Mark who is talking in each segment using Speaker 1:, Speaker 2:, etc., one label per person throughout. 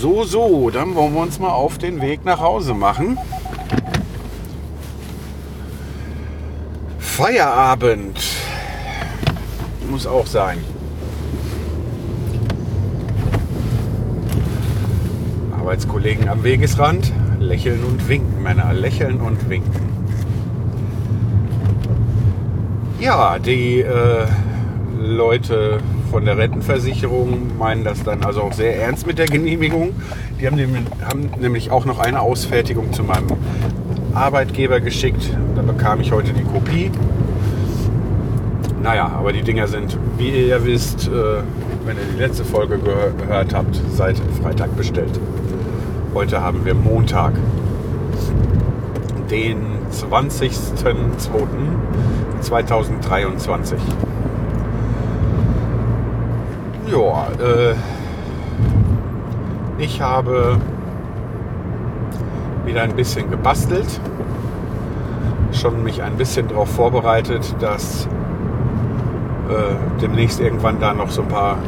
Speaker 1: So, so, dann wollen wir uns mal auf den Weg nach Hause machen. Feierabend. Muss auch sein. Arbeitskollegen am Wegesrand. Lächeln und winken, Männer. Lächeln und winken. Ja, die äh, Leute von der Rentenversicherung meinen das dann also auch sehr ernst mit der Genehmigung. Die haben, dem, haben nämlich auch noch eine Ausfertigung zu meinem Arbeitgeber geschickt. Da bekam ich heute die Kopie. Naja, aber die Dinger sind, wie ihr ja wisst, äh, wenn ihr die letzte Folge gehör gehört habt, seit Freitag bestellt. Heute haben wir Montag, den 20.02.2023. Ja, äh, ich habe wieder ein bisschen gebastelt, schon mich ein bisschen darauf vorbereitet, dass äh, demnächst irgendwann da noch so ein paar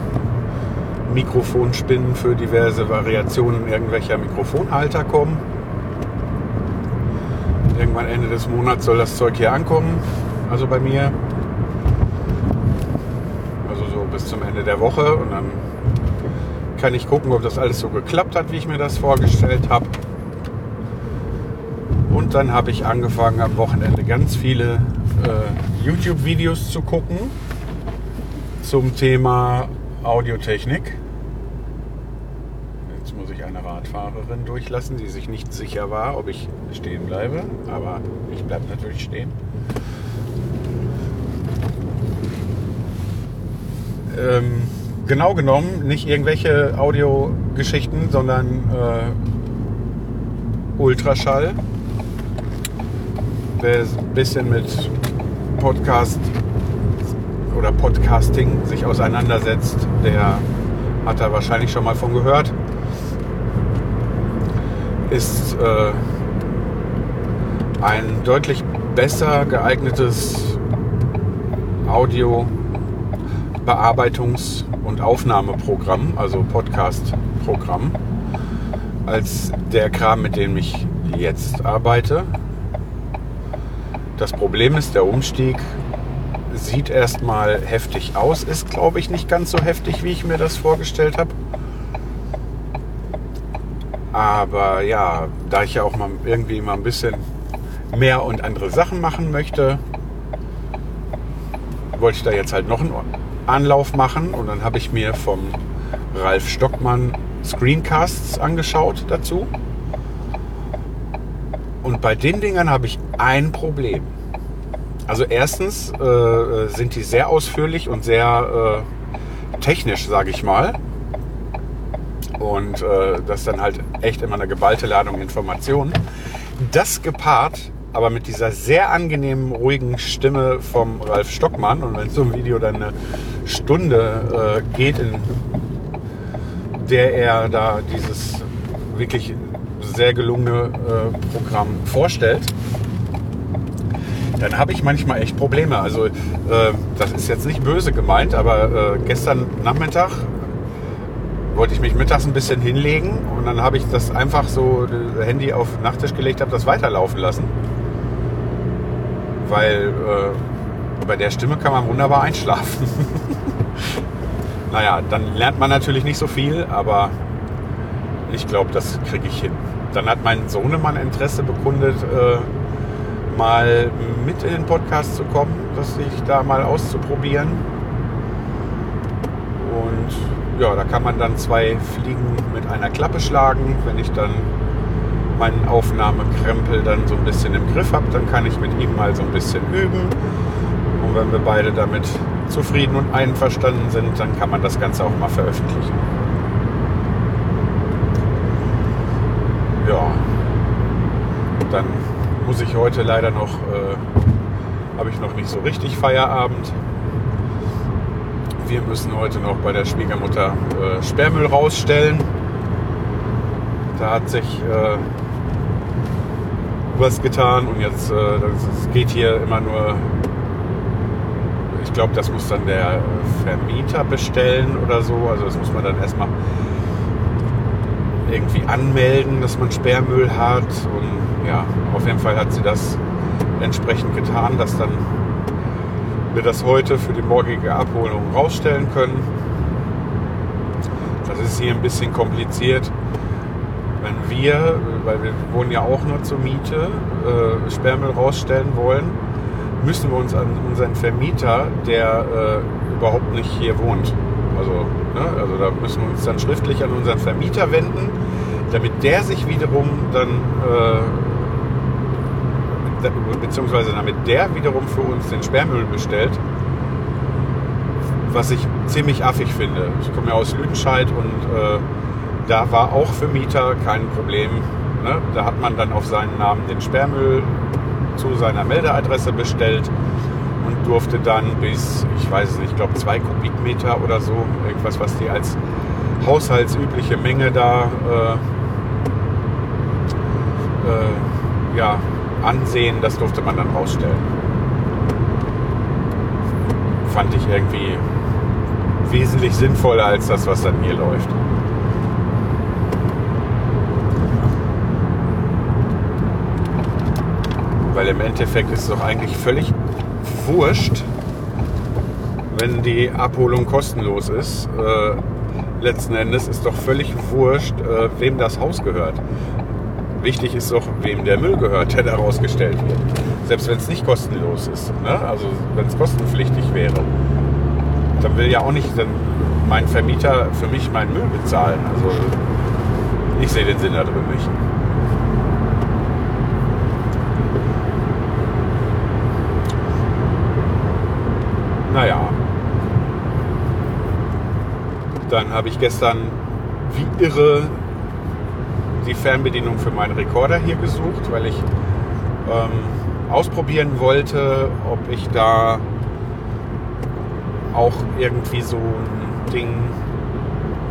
Speaker 1: Mikrofonspinnen für diverse Variationen irgendwelcher Mikrofonhalter kommen. Irgendwann Ende des Monats soll das Zeug hier ankommen, also bei mir. Bis zum Ende der Woche und dann kann ich gucken, ob das alles so geklappt hat, wie ich mir das vorgestellt habe. Und dann habe ich angefangen am Wochenende ganz viele äh, YouTube-Videos zu gucken zum Thema Audiotechnik. Jetzt muss ich eine Radfahrerin durchlassen, die sich nicht sicher war, ob ich stehen bleibe. Aber ich bleibe natürlich stehen. Ähm, genau genommen nicht irgendwelche Audiogeschichten, sondern äh, Ultraschall. Wer ein bisschen mit Podcast oder Podcasting sich auseinandersetzt, der hat da wahrscheinlich schon mal von gehört. Ist äh, ein deutlich besser geeignetes Audio-Bearbeitungs- und Aufnahmeprogramm, also Podcast-Programm, als der Kram, mit dem ich jetzt arbeite. Das Problem ist, der Umstieg sieht erstmal heftig aus, ist glaube ich nicht ganz so heftig, wie ich mir das vorgestellt habe. Aber ja, da ich ja auch mal irgendwie mal ein bisschen mehr und andere Sachen machen möchte, wollte ich da jetzt halt noch einen Anlauf machen und dann habe ich mir vom Ralf Stockmann Screencasts angeschaut dazu. Und bei den Dingern habe ich ein Problem. Also erstens äh, sind die sehr ausführlich und sehr äh, technisch, sage ich mal. Und äh, das ist dann halt echt immer eine geballte Ladung Informationen. Das gepaart aber mit dieser sehr angenehmen, ruhigen Stimme vom Ralf Stockmann. Und wenn so ein Video dann eine Stunde äh, geht, in der er da dieses wirklich sehr gelungene äh, Programm vorstellt, dann habe ich manchmal echt Probleme. Also äh, das ist jetzt nicht böse gemeint, aber äh, gestern Nachmittag wollte ich mich mittags ein bisschen hinlegen und dann habe ich das einfach so das Handy auf den Nachttisch gelegt, habe das weiterlaufen lassen. Weil äh, bei der Stimme kann man wunderbar einschlafen. naja, dann lernt man natürlich nicht so viel, aber ich glaube, das kriege ich hin. Dann hat mein Sohnemann Interesse bekundet, äh, mal mit in den Podcast zu kommen, das sich da mal auszuprobieren. Und ja, da kann man dann zwei Fliegen mit einer Klappe schlagen. Wenn ich dann meinen Aufnahmekrempel dann so ein bisschen im Griff habe, dann kann ich mit ihm mal so ein bisschen üben. Und wenn wir beide damit zufrieden und einverstanden sind, dann kann man das Ganze auch mal veröffentlichen. Ja, dann muss ich heute leider noch, äh, habe ich noch nicht so richtig Feierabend. Wir müssen heute noch bei der Schwiegermutter äh, Sperrmüll rausstellen. Da hat sich äh, was getan und jetzt äh, das geht hier immer nur ich glaube, das muss dann der Vermieter bestellen oder so. Also das muss man dann erstmal irgendwie anmelden, dass man Sperrmüll hat. Und ja, auf jeden Fall hat sie das entsprechend getan, dass dann wir das heute für die morgige Abholung rausstellen können. Das ist hier ein bisschen kompliziert. Wenn wir, weil wir wohnen ja auch nur zur Miete, äh, Sperrmüll rausstellen wollen, müssen wir uns an unseren Vermieter, der äh, überhaupt nicht hier wohnt, also, ne, also da müssen wir uns dann schriftlich an unseren Vermieter wenden, damit der sich wiederum dann, äh, beziehungsweise damit der wiederum für uns den Sperrmüll bestellt, was ich ziemlich affig finde. Ich komme ja aus Lüdenscheid und äh, da war auch für Mieter kein Problem. Ne? Da hat man dann auf seinen Namen den Sperrmüll zu seiner Meldeadresse bestellt und durfte dann bis, ich weiß es nicht, ich glaube zwei Kubikmeter oder so, irgendwas, was die als haushaltsübliche Menge da äh, äh, ja, ansehen, das durfte man dann rausstellen. Fand ich irgendwie wesentlich sinnvoller als das, was dann hier läuft. Weil im Endeffekt ist es doch eigentlich völlig wurscht, wenn die Abholung kostenlos ist. Äh, letzten Endes ist doch völlig wurscht, äh, wem das Haus gehört. Wichtig ist doch, wem der Müll gehört, der da rausgestellt wird. Selbst wenn es nicht kostenlos ist. Ne? Also wenn es kostenpflichtig wäre. Dann will ja auch nicht dann mein Vermieter für mich meinen Müll bezahlen. Also ich sehe den Sinn da drin nicht. Naja. Dann habe ich gestern wie irre die Fernbedienung für meinen Rekorder hier gesucht, weil ich ähm, ausprobieren wollte, ob ich da auch irgendwie so ein Ding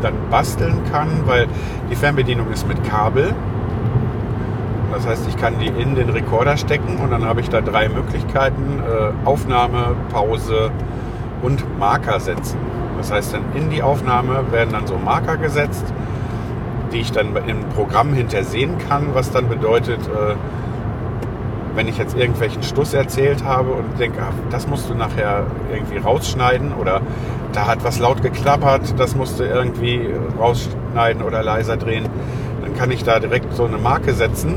Speaker 1: dann basteln kann, weil die Fernbedienung ist mit Kabel. Das heißt, ich kann die in den Rekorder stecken und dann habe ich da drei Möglichkeiten. Äh, Aufnahme, Pause und Marker setzen. Das heißt, dann in die Aufnahme werden dann so Marker gesetzt, die ich dann im Programm hintersehen kann, was dann bedeutet, äh, wenn ich jetzt irgendwelchen Stuss erzählt habe und denke, ah, das musst du nachher irgendwie rausschneiden oder da hat was laut geklappert, das musst du irgendwie rausschneiden oder leiser drehen, dann kann ich da direkt so eine Marke setzen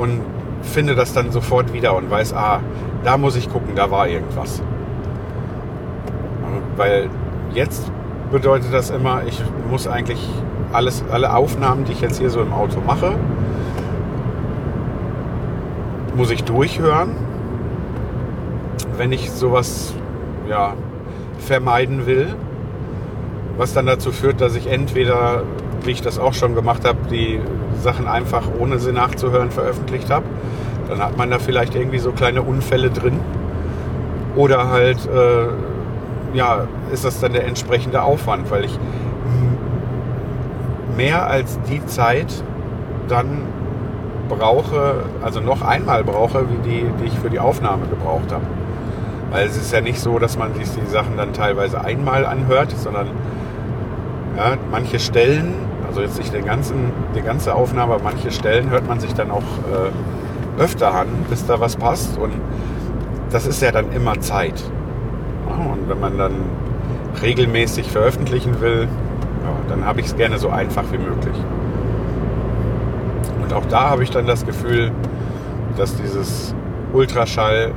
Speaker 1: und finde das dann sofort wieder und weiß, ah, da muss ich gucken, da war irgendwas. Weil jetzt bedeutet das immer, ich muss eigentlich alles, alle Aufnahmen, die ich jetzt hier so im Auto mache, muss ich durchhören. Wenn ich sowas ja, vermeiden will, was dann dazu führt, dass ich entweder, wie ich das auch schon gemacht habe, die Sachen einfach ohne sie nachzuhören veröffentlicht habe. Dann hat man da vielleicht irgendwie so kleine Unfälle drin. Oder halt äh, ja, ist das dann der entsprechende Aufwand, weil ich mehr als die Zeit dann brauche, also noch einmal brauche, wie die, die ich für die Aufnahme gebraucht habe. Weil es ist ja nicht so, dass man sich die Sachen dann teilweise einmal anhört, sondern ja, manche Stellen, also jetzt nicht den ganzen, die ganze Aufnahme, aber manche Stellen hört man sich dann auch äh, öfter an, bis da was passt. Und das ist ja dann immer Zeit. Wenn man dann regelmäßig veröffentlichen will, ja, dann habe ich es gerne so einfach wie möglich. Und auch da habe ich dann das Gefühl, dass dieses Ultraschall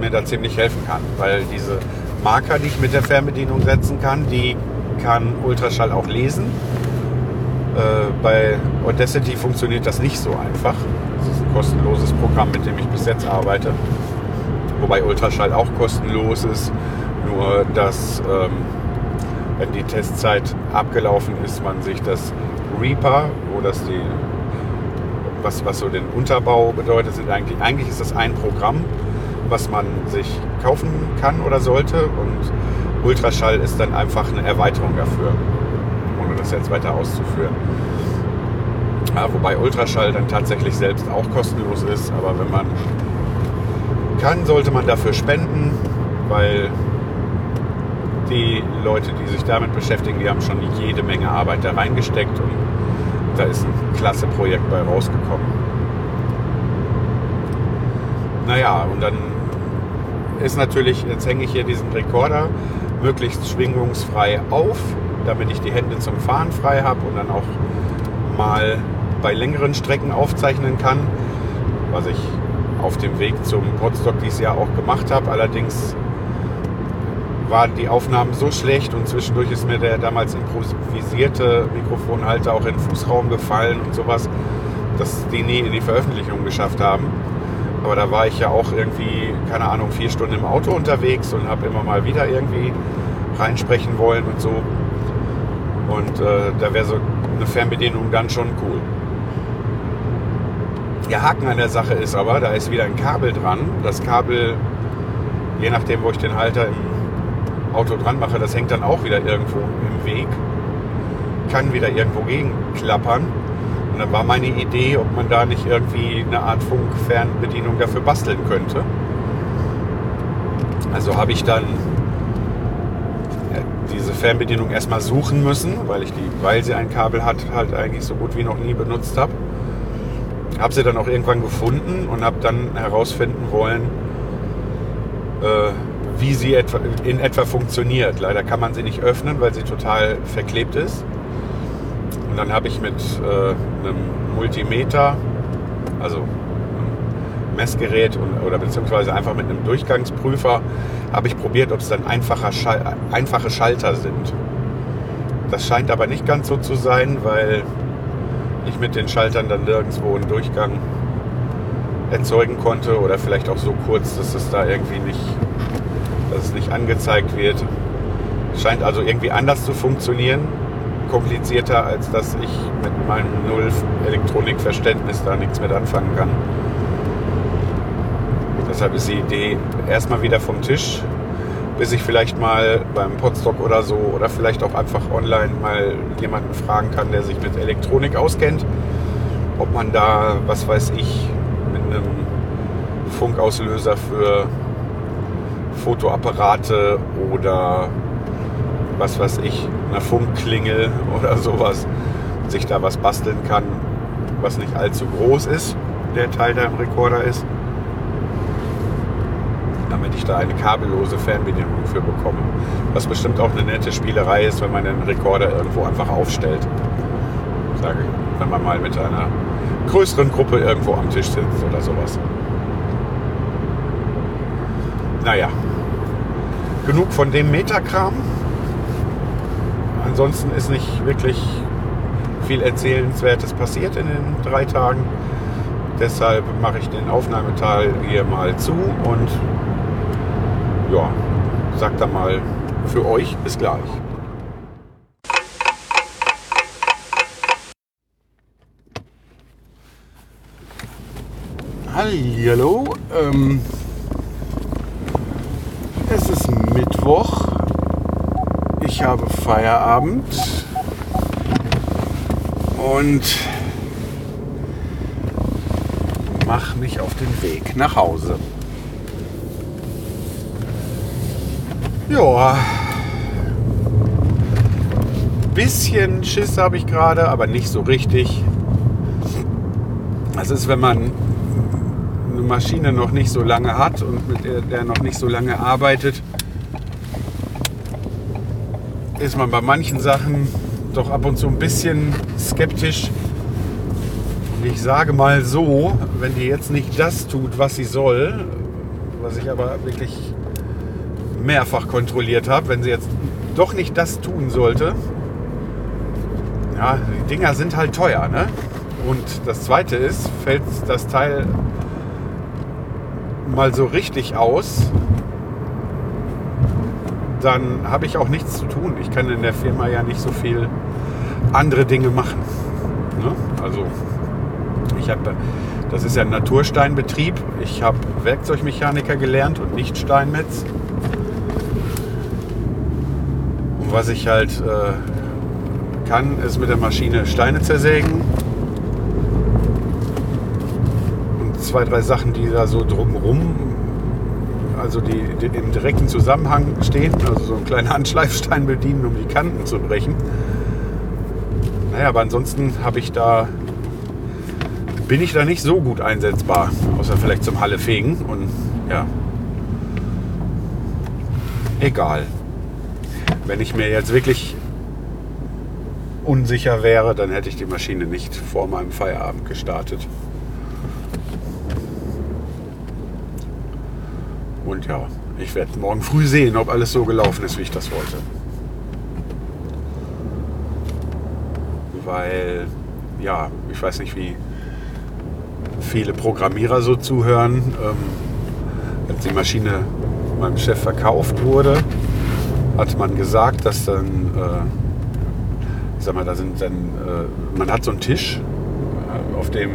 Speaker 1: mir da ziemlich helfen kann, weil diese Marker, die ich mit der Fernbedienung setzen kann, die kann Ultraschall auch lesen. Äh, bei Audacity funktioniert das nicht so einfach. Das ist ein kostenloses Programm, mit dem ich bis jetzt arbeite. Wobei Ultraschall auch kostenlos ist. Nur dass, ähm, wenn die Testzeit abgelaufen ist, man sich das Reaper, wo das die, was, was so den Unterbau bedeutet, sind eigentlich, eigentlich ist das ein Programm, was man sich kaufen kann oder sollte und Ultraschall ist dann einfach eine Erweiterung dafür, ohne das jetzt weiter auszuführen. Ja, wobei Ultraschall dann tatsächlich selbst auch kostenlos ist, aber wenn man kann, sollte man dafür spenden, weil die Leute, die sich damit beschäftigen, die haben schon jede Menge Arbeit da reingesteckt und da ist ein klasse Projekt bei rausgekommen. Naja, und dann ist natürlich, jetzt hänge ich hier diesen Rekorder möglichst schwingungsfrei auf, damit ich die Hände zum Fahren frei habe und dann auch mal bei längeren Strecken aufzeichnen kann, was ich auf dem Weg zum Podstock dieses Jahr auch gemacht habe. Allerdings waren die Aufnahmen so schlecht und zwischendurch ist mir der damals improvisierte Mikrofonhalter auch in den Fußraum gefallen und sowas, dass die nie in die Veröffentlichung geschafft haben. Aber da war ich ja auch irgendwie, keine Ahnung, vier Stunden im Auto unterwegs und habe immer mal wieder irgendwie reinsprechen wollen und so. Und äh, da wäre so eine Fernbedienung dann schon cool. Der Haken an der Sache ist aber, da ist wieder ein Kabel dran. Das Kabel, je nachdem, wo ich den Halter im Auto dran mache, das hängt dann auch wieder irgendwo im Weg. Kann wieder irgendwo gegenklappern. Und dann war meine Idee, ob man da nicht irgendwie eine Art Funkfernbedienung dafür basteln könnte. Also habe ich dann diese Fernbedienung erstmal suchen müssen, weil ich die, weil sie ein Kabel hat, halt eigentlich so gut wie noch nie benutzt habe. Habe sie dann auch irgendwann gefunden und habe dann herausfinden wollen, äh, wie sie etwa, in etwa funktioniert. Leider kann man sie nicht öffnen, weil sie total verklebt ist. Und dann habe ich mit äh, einem Multimeter, also einem Messgerät und, oder beziehungsweise einfach mit einem Durchgangsprüfer, habe ich probiert, ob es dann Schal einfache Schalter sind. Das scheint aber nicht ganz so zu sein, weil ich mit den Schaltern dann nirgendwo einen Durchgang erzeugen konnte oder vielleicht auch so kurz, dass es da irgendwie nicht, dass es nicht angezeigt wird. Scheint also irgendwie anders zu funktionieren, komplizierter, als dass ich mit meinem Null Elektronikverständnis da nichts mit anfangen kann. Deshalb ist die Idee erstmal wieder vom Tisch, bis ich vielleicht mal beim Podstock oder so oder vielleicht auch einfach online mal jemanden fragen kann, der sich mit Elektronik auskennt, ob man da, was weiß ich, mit einem Funkauslöser für Fotoapparate oder was weiß ich, einer Funkklingel oder sowas, sich da was basteln kann, was nicht allzu groß ist, der Teil, der im Rekorder ist damit ich da eine kabellose Fernbedienung für bekomme. Was bestimmt auch eine nette Spielerei ist, wenn man den Rekorder irgendwo einfach aufstellt. Sage ich, wenn man mal mit einer größeren Gruppe irgendwo am Tisch sitzt oder sowas. Naja, genug von dem Metakram. Ansonsten ist nicht wirklich viel Erzählenswertes passiert in den drei Tagen. Deshalb mache ich den Aufnahmeteil hier mal zu und ja, sagt dann mal für euch bis gleich. Hallo, ähm, es ist Mittwoch. Ich habe Feierabend und mache mich auf den Weg nach Hause. Ja. Bisschen Schiss habe ich gerade, aber nicht so richtig. Das ist, wenn man eine Maschine noch nicht so lange hat und mit der, der noch nicht so lange arbeitet, ist man bei manchen Sachen doch ab und zu ein bisschen skeptisch. Und ich sage mal so, wenn die jetzt nicht das tut, was sie soll, was ich aber wirklich mehrfach kontrolliert habe, wenn sie jetzt doch nicht das tun sollte. Ja, die Dinger sind halt teuer, ne? Und das zweite ist, fällt das Teil mal so richtig aus, dann habe ich auch nichts zu tun. Ich kann in der Firma ja nicht so viel andere Dinge machen. Ne? Also ich habe, das ist ja ein Natursteinbetrieb. Ich habe Werkzeugmechaniker gelernt und nicht Steinmetz. Und was ich halt äh, kann, ist mit der Maschine Steine zersägen. Und zwei, drei Sachen, die da so drumrum, also die, die im direkten Zusammenhang stehen, also so einen kleinen Handschleifstein bedienen, um die Kanten zu brechen. Naja, aber ansonsten habe ich da bin ich da nicht so gut einsetzbar, außer vielleicht zum Halle fegen und ja. Egal. Wenn ich mir jetzt wirklich unsicher wäre, dann hätte ich die Maschine nicht vor meinem Feierabend gestartet. Und ja, ich werde morgen früh sehen, ob alles so gelaufen ist, wie ich das wollte. Weil, ja, ich weiß nicht, wie viele Programmierer so zuhören. Ähm, als die Maschine meinem Chef verkauft wurde, hat man gesagt, dass dann, äh, ich sag mal, da sind dann, äh, man hat so einen Tisch, äh, auf dem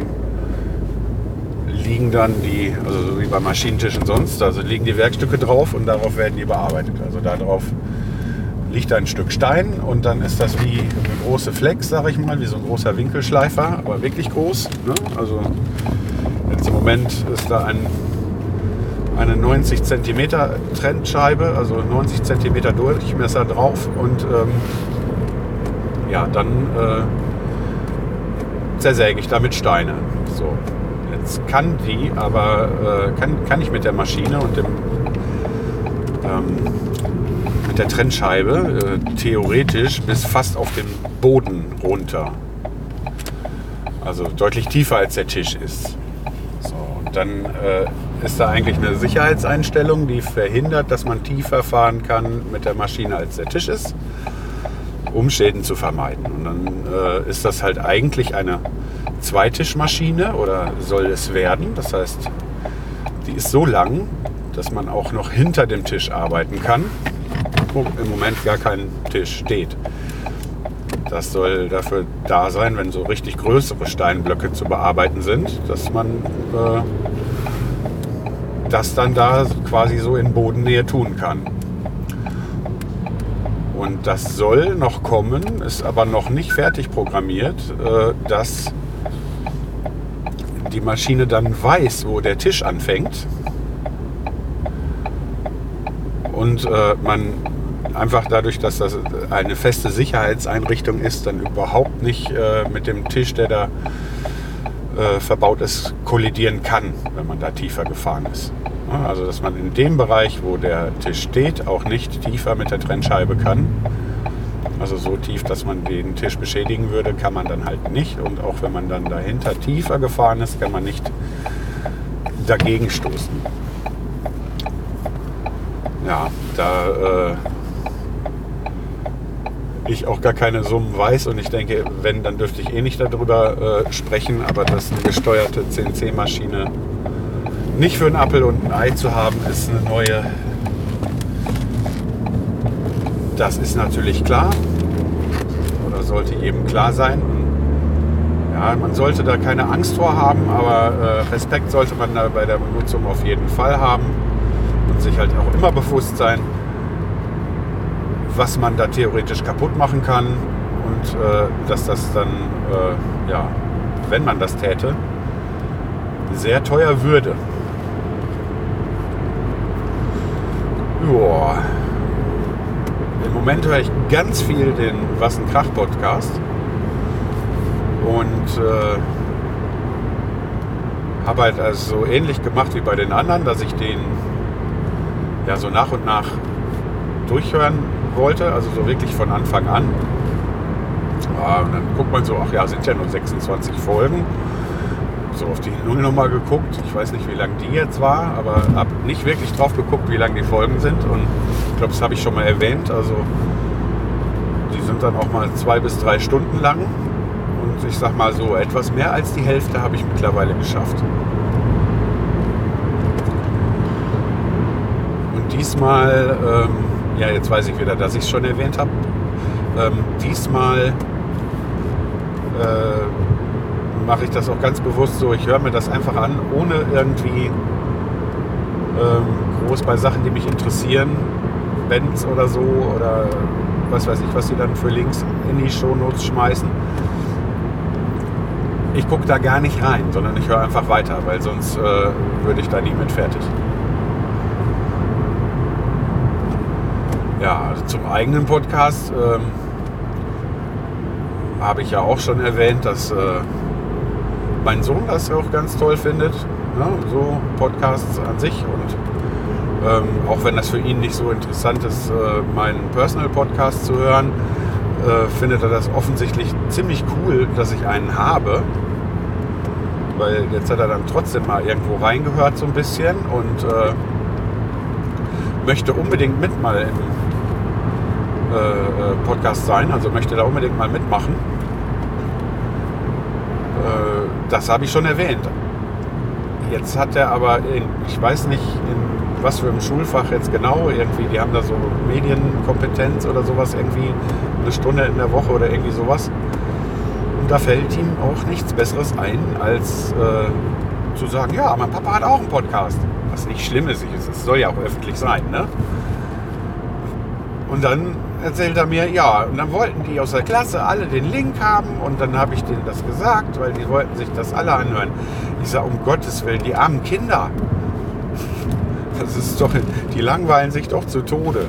Speaker 1: liegen dann die, also so wie bei Maschinentischen sonst, also liegen die Werkstücke drauf und darauf werden die bearbeitet. Also darauf liegt ein Stück Stein und dann ist das wie eine große Flex, sag ich mal, wie so ein großer Winkelschleifer, aber wirklich groß. Ne? Also jetzt im Moment ist da ein, eine 90 cm Trendscheibe, also 90 cm Durchmesser drauf und ähm, ja, dann äh, zersäge ich damit Steine. So, jetzt kann die, aber äh, kann, kann ich mit der Maschine und dem ähm, mit der Trennscheibe äh, theoretisch bis fast auf den Boden runter. Also deutlich tiefer als der Tisch ist. So, und dann äh, ist da eigentlich eine Sicherheitseinstellung, die verhindert, dass man tiefer fahren kann mit der Maschine als der Tisch ist, um Schäden zu vermeiden. Und dann äh, ist das halt eigentlich eine Zweitischmaschine oder soll es werden. Das heißt, die ist so lang, dass man auch noch hinter dem Tisch arbeiten kann, wo im Moment gar kein Tisch steht. Das soll dafür da sein, wenn so richtig größere Steinblöcke zu bearbeiten sind, dass man äh, das dann da quasi so in Bodennähe tun kann. Und das soll noch kommen, ist aber noch nicht fertig programmiert, äh, dass die Maschine dann weiß, wo der Tisch anfängt und äh, man einfach dadurch, dass das eine feste Sicherheitseinrichtung ist, dann überhaupt nicht äh, mit dem Tisch, der da äh, verbaut ist, kollidieren kann, wenn man da tiefer gefahren ist. Also dass man in dem Bereich, wo der Tisch steht, auch nicht tiefer mit der Trennscheibe kann. Also so tief, dass man den Tisch beschädigen würde, kann man dann halt nicht. Und auch wenn man dann dahinter tiefer gefahren ist, kann man nicht dagegen stoßen. Ja, da äh, ich auch gar keine Summen weiß und ich denke, wenn, dann dürfte ich eh nicht darüber äh, sprechen, aber dass eine gesteuerte CNC-Maschine nicht für einen Apfel und ein Ei zu haben, ist eine neue. Das ist natürlich klar oder sollte jedem klar sein. Ja, man sollte da keine Angst vor haben, aber äh, Respekt sollte man da bei der Benutzung auf jeden Fall haben und sich halt auch immer bewusst sein, was man da theoretisch kaputt machen kann und äh, dass das dann, äh, ja, wenn man das täte, sehr teuer würde. Joa. Im Moment höre ich ganz viel den Was ein Krach Podcast und äh, habe halt also so ähnlich gemacht wie bei den anderen, dass ich den ja so nach und nach durchhören wollte, also so wirklich von Anfang an. Ja, und dann guckt man so, ach ja, sind ja nur 26 Folgen. So auf die Nullnummer geguckt. Ich weiß nicht, wie lang die jetzt war, aber habe nicht wirklich drauf geguckt, wie lang die Folgen sind. Und ich glaube, das habe ich schon mal erwähnt. Also die sind dann auch mal zwei bis drei Stunden lang. Und ich sag mal so, etwas mehr als die Hälfte habe ich mittlerweile geschafft. diesmal, ähm, ja, jetzt weiß ich wieder, dass ich es schon erwähnt habe. Ähm, diesmal äh, mache ich das auch ganz bewusst so. Ich höre mir das einfach an, ohne irgendwie ähm, groß bei Sachen, die mich interessieren, Bands oder so oder was weiß ich, was sie dann für Links in die Shownotes schmeißen. Ich gucke da gar nicht rein, sondern ich höre einfach weiter, weil sonst äh, würde ich da nie mit fertig. Ja, zum eigenen Podcast ähm, habe ich ja auch schon erwähnt, dass äh, mein Sohn das auch ganz toll findet. Ne? So Podcasts an sich und ähm, auch wenn das für ihn nicht so interessant ist, äh, meinen Personal Podcast zu hören, äh, findet er das offensichtlich ziemlich cool, dass ich einen habe. Weil jetzt hat er dann trotzdem mal irgendwo reingehört so ein bisschen und äh, möchte unbedingt mit mal im Podcast sein, also möchte da unbedingt mal mitmachen. Äh, das habe ich schon erwähnt. Jetzt hat er aber, in, ich weiß nicht, in was für einem Schulfach jetzt genau, irgendwie, die haben da so Medienkompetenz oder sowas, irgendwie eine Stunde in der Woche oder irgendwie sowas. Und da fällt ihm auch nichts Besseres ein, als äh, zu sagen, ja, mein Papa hat auch einen Podcast. Was nicht schlimm ist, es soll ja auch öffentlich sein, ne? Und dann erzählt er mir, ja, und dann wollten die aus der Klasse alle den Link haben und dann habe ich denen das gesagt, weil die wollten sich das alle anhören. Ich sage, um Gottes Willen, die armen Kinder. Das ist doch, die langweilen sich doch zu Tode.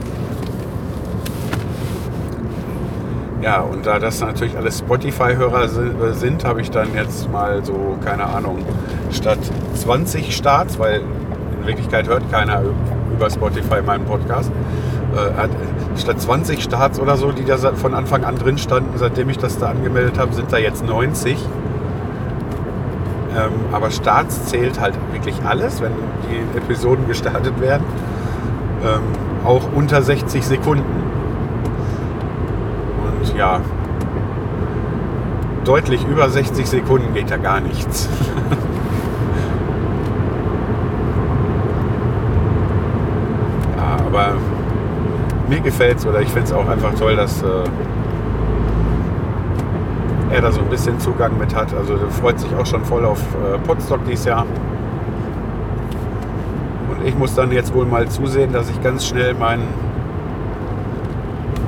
Speaker 1: Ja, und da das natürlich alles Spotify-Hörer sind, habe ich dann jetzt mal so, keine Ahnung, statt 20 Starts, weil in Wirklichkeit hört keiner über Spotify meinen Podcast, äh, statt 20 Starts oder so, die da von Anfang an drin standen, seitdem ich das da angemeldet habe, sind da jetzt 90. Ähm, aber Starts zählt halt wirklich alles, wenn die Episoden gestartet werden. Ähm, auch unter 60 Sekunden. Und ja, deutlich über 60 Sekunden geht da gar nichts. ja, aber mir gefällt es oder ich finde es auch einfach toll, dass äh, er da so ein bisschen Zugang mit hat. Also er freut sich auch schon voll auf äh, Potsdok dieses Jahr. Und ich muss dann jetzt wohl mal zusehen, dass ich ganz schnell mein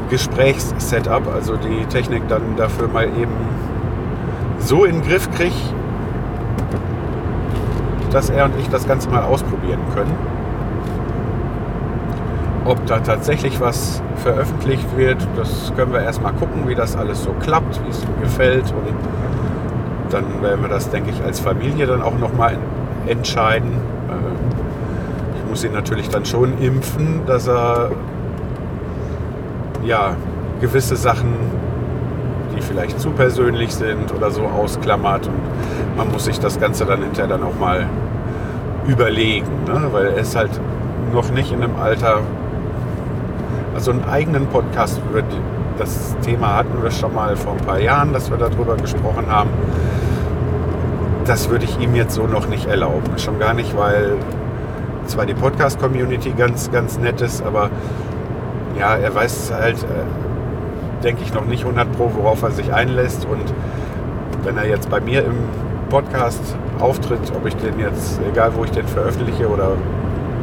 Speaker 1: Gesprächssetup, also die Technik dann dafür mal eben so in den Griff kriege, dass er und ich das Ganze mal ausprobieren können ob da tatsächlich was veröffentlicht wird, das können wir erstmal gucken, wie das alles so klappt, wie es ihm gefällt. Und dann werden wir das, denke ich, als Familie dann auch nochmal entscheiden. Äh, ich muss ihn natürlich dann schon impfen, dass er ja gewisse Sachen, die vielleicht zu persönlich sind oder so, ausklammert. Und man muss sich das Ganze dann hinterher dann auch mal überlegen, ne? weil er ist halt noch nicht in einem Alter, also einen eigenen Podcast über das Thema hatten wir schon mal vor ein paar Jahren, dass wir darüber gesprochen haben. Das würde ich ihm jetzt so noch nicht erlauben. Schon gar nicht, weil zwar die Podcast-Community ganz, ganz nett ist, aber ja, er weiß halt, äh, denke ich, noch nicht 100 Pro, worauf er sich einlässt. Und wenn er jetzt bei mir im Podcast auftritt, ob ich den jetzt, egal wo ich den veröffentliche oder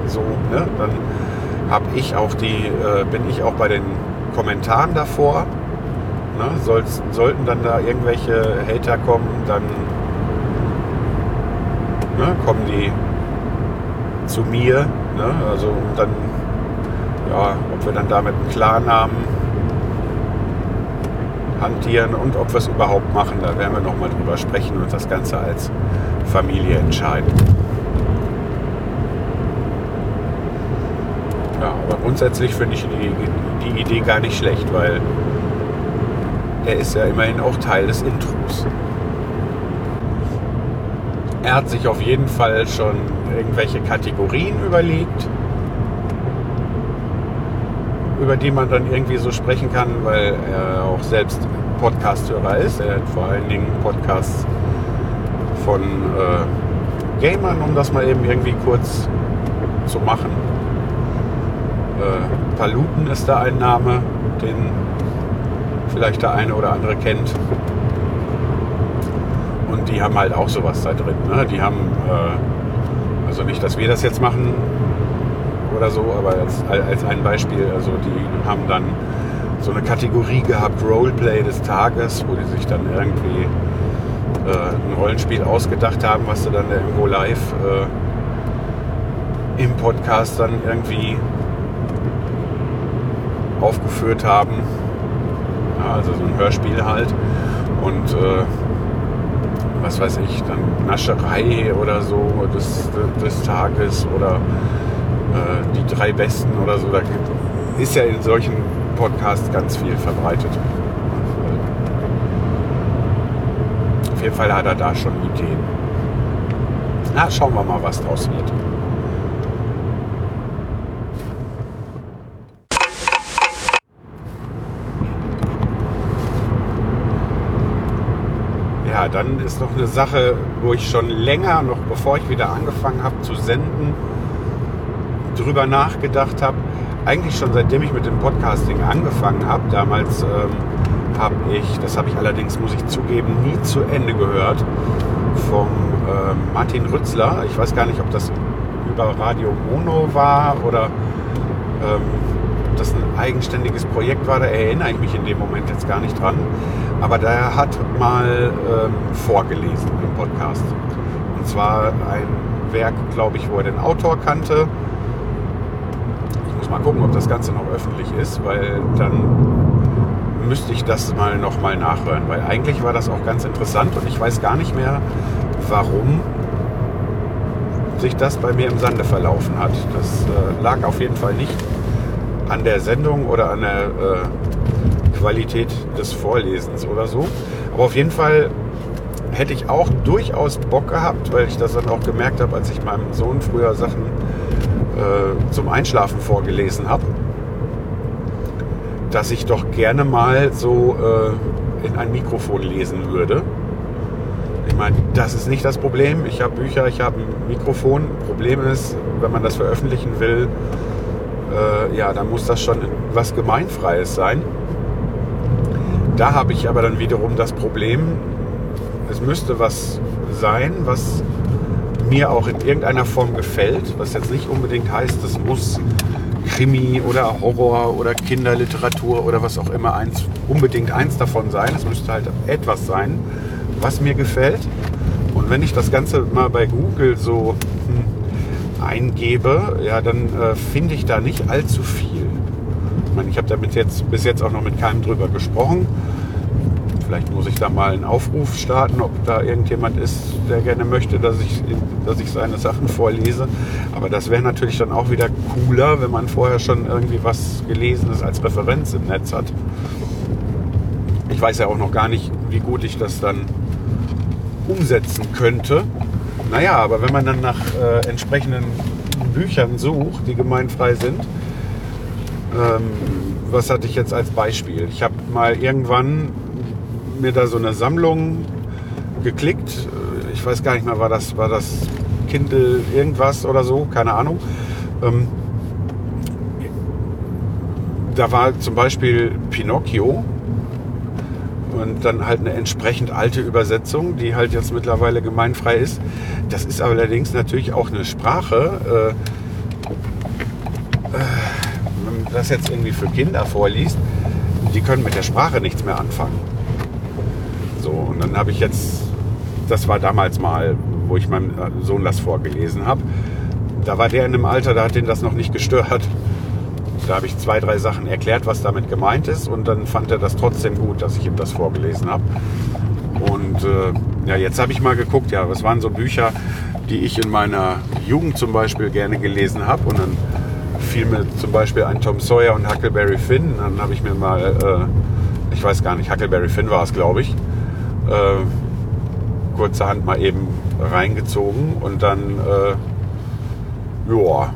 Speaker 1: so, ne, dann habe ich auch die, äh, bin ich auch bei den Kommentaren davor. Ne? Soll, sollten dann da irgendwelche Hater kommen, dann ne, kommen die zu mir. Ne? Also dann, ja, ob wir dann damit einen Klarnamen hantieren und ob wir es überhaupt machen, da werden wir nochmal drüber sprechen und das Ganze als Familie entscheiden. Ja, aber grundsätzlich finde ich die, die Idee gar nicht schlecht, weil er ist ja immerhin auch Teil des Intros. Er hat sich auf jeden Fall schon irgendwelche Kategorien überlegt, über die man dann irgendwie so sprechen kann, weil er auch selbst Podcast-Hörer ist. Er hat vor allen Dingen Podcasts von äh, Gamern, um das mal eben irgendwie kurz zu machen Äh, Paluten ist da ein Name, den vielleicht der eine oder andere kennt. Und die haben halt auch sowas da drin. Ne? Die haben, äh, also nicht, dass wir das jetzt machen oder so, aber als, als ein Beispiel, also die haben dann so eine Kategorie gehabt, Roleplay des Tages, wo die sich dann irgendwie äh, ein Rollenspiel ausgedacht haben, was sie dann irgendwo live äh, im Podcast dann irgendwie aufgeführt haben. Ja, also so ein Hörspiel halt. Und äh, was weiß ich, dann Nascherei oder so des, des Tages oder äh, die drei Besten oder so. Da ist ja in solchen Podcasts ganz viel verbreitet. Auf jeden Fall hat er da schon Ideen. Na, schauen wir mal, was draus wird. Dann ist noch eine Sache, wo ich schon länger, noch bevor ich wieder angefangen habe zu senden, drüber nachgedacht habe. Eigentlich schon seitdem ich mit dem Podcasting angefangen habe. Damals ähm, habe ich, das habe ich allerdings, muss ich zugeben, nie zu Ende gehört, vom äh, Martin Rützler. Ich weiß gar nicht, ob das über Radio Mono war oder ähm, das ein eigenständiges Projekt war. Da erinnere ich mich in dem Moment jetzt gar nicht dran. Aber der hat mal ähm, vorgelesen im Podcast. Und zwar ein Werk, glaube ich, wo er den Autor kannte. Ich muss mal gucken, ob das Ganze noch öffentlich ist, weil dann müsste ich das mal nochmal nachhören, weil eigentlich war das auch ganz interessant und ich weiß gar nicht mehr, warum sich das bei mir im Sande verlaufen hat. Das äh, lag auf jeden Fall nicht an der Sendung oder an der äh, Qualität des Vorlesens oder so. Aber auf jeden Fall hätte ich auch durchaus Bock gehabt, weil ich das dann auch gemerkt habe, als ich meinem Sohn früher Sachen äh, zum Einschlafen vorgelesen habe dass ich doch gerne mal so äh, in ein Mikrofon lesen würde. Ich meine, das ist nicht das Problem. Ich habe Bücher, ich habe ein Mikrofon. Problem ist, wenn man das veröffentlichen will, äh, ja, dann muss das schon was Gemeinfreies sein. Da habe ich aber dann wiederum das Problem, es müsste was sein, was mir auch in irgendeiner Form gefällt, was jetzt nicht unbedingt heißt, es muss Krimi oder Horror oder Kinderliteratur oder was auch immer eins, unbedingt eins davon sein. Es müsste halt etwas sein, was mir gefällt. Und wenn ich das Ganze mal bei Google so hm, eingebe, ja, dann äh, finde ich da nicht allzu viel. Ich meine, ich habe damit jetzt bis jetzt auch noch mit keinem drüber gesprochen. Vielleicht muss ich da mal einen Aufruf starten, ob da irgendjemand ist, der gerne möchte, dass ich, dass ich seine Sachen vorlese. Aber das wäre natürlich dann auch wieder cooler, wenn man vorher schon irgendwie was Gelesenes als Referenz im Netz hat. Ich weiß ja auch noch gar nicht, wie gut ich das dann umsetzen könnte. Naja, aber wenn man dann nach äh, entsprechenden Büchern sucht, die gemeinfrei sind, ähm, was hatte ich jetzt als Beispiel? Ich habe mal irgendwann mir da so eine Sammlung geklickt. Ich weiß gar nicht mehr, war das, war das Kindle irgendwas oder so, keine Ahnung. Ähm, da war zum Beispiel Pinocchio und dann halt eine entsprechend alte Übersetzung, die halt jetzt mittlerweile gemeinfrei ist. Das ist allerdings natürlich auch eine Sprache. Äh, äh, wenn man das jetzt irgendwie für Kinder vorliest, die können mit der Sprache nichts mehr anfangen. So, und dann habe ich jetzt, das war damals mal, wo ich meinem Sohn das vorgelesen habe. Da war der in einem Alter, da hat den das noch nicht gestört. Da habe ich zwei, drei Sachen erklärt, was damit gemeint ist. Und dann fand er das trotzdem gut, dass ich ihm das vorgelesen habe. Und äh, ja, jetzt habe ich mal geguckt, ja, was waren so Bücher, die ich in meiner Jugend zum Beispiel gerne gelesen habe. Und dann fiel mir zum Beispiel ein Tom Sawyer und Huckleberry Finn. Dann habe ich mir mal, äh, ich weiß gar nicht, Huckleberry Finn war es, glaube ich, äh, kurzerhand mal eben reingezogen und dann, äh, ja,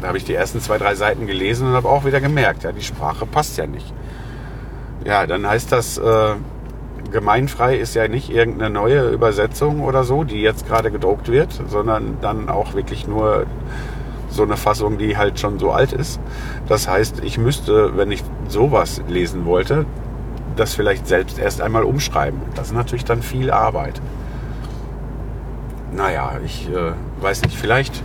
Speaker 1: da habe ich die ersten zwei, drei Seiten gelesen und habe auch wieder gemerkt, ja, die Sprache passt ja nicht. Ja, dann heißt das, äh, gemeinfrei ist ja nicht irgendeine neue Übersetzung oder so, die jetzt gerade gedruckt wird, sondern dann auch wirklich nur so eine Fassung, die halt schon so alt ist. Das heißt, ich müsste, wenn ich sowas lesen wollte, das vielleicht selbst erst einmal umschreiben. Das ist natürlich dann viel Arbeit. Naja, ich äh, weiß nicht, vielleicht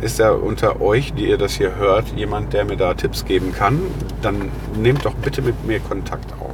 Speaker 1: ist da unter euch, die ihr das hier hört, jemand, der mir da Tipps geben kann. Dann nehmt doch bitte mit mir Kontakt auf.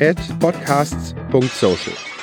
Speaker 2: at podcasts.social.